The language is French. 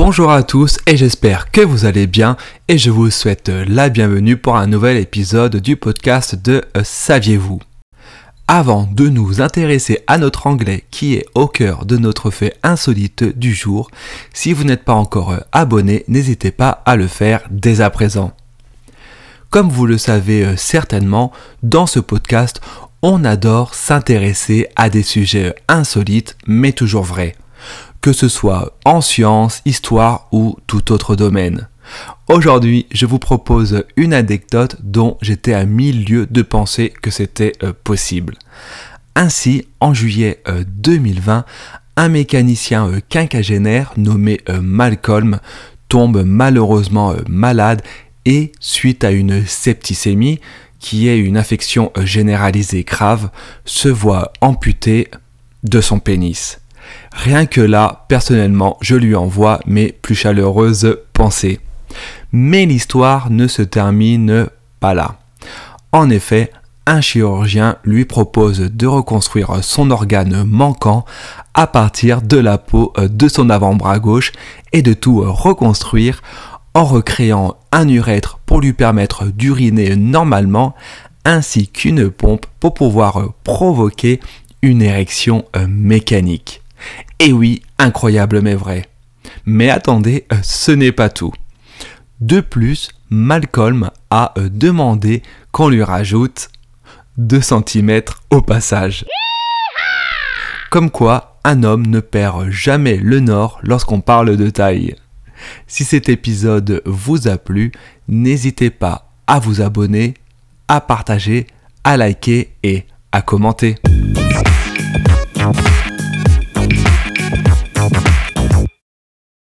Bonjour à tous et j'espère que vous allez bien et je vous souhaite la bienvenue pour un nouvel épisode du podcast de euh, Saviez-vous? Avant de nous intéresser à notre anglais qui est au cœur de notre fait insolite du jour, si vous n'êtes pas encore euh, abonné, n'hésitez pas à le faire dès à présent. Comme vous le savez euh, certainement, dans ce podcast, on adore s'intéresser à des sujets insolites mais toujours vrais que ce soit en sciences, histoire ou tout autre domaine. Aujourd'hui, je vous propose une anecdote dont j'étais à mille lieues de penser que c'était euh, possible. Ainsi, en juillet 2020, euh, un mécanicien euh, quinquagénaire nommé Malcolm tombe malheureusement malade et suite à une septicémie, qui est une affection généralisée grave, se voit amputé de son pénis. Rien que là, personnellement, je lui envoie mes plus chaleureuses pensées. Mais l'histoire ne se termine pas là. En effet, un chirurgien lui propose de reconstruire son organe manquant à partir de la peau de son avant-bras gauche et de tout reconstruire en recréant un urètre pour lui permettre d'uriner normalement ainsi qu'une pompe pour pouvoir provoquer une érection mécanique. Et oui, incroyable mais vrai. Mais attendez, euh, ce n'est pas tout. De plus, Malcolm a euh, demandé qu'on lui rajoute 2 cm au passage. Comme quoi, un homme ne perd jamais le nord lorsqu'on parle de taille. Si cet épisode vous a plu, n'hésitez pas à vous abonner, à partager, à liker et à commenter.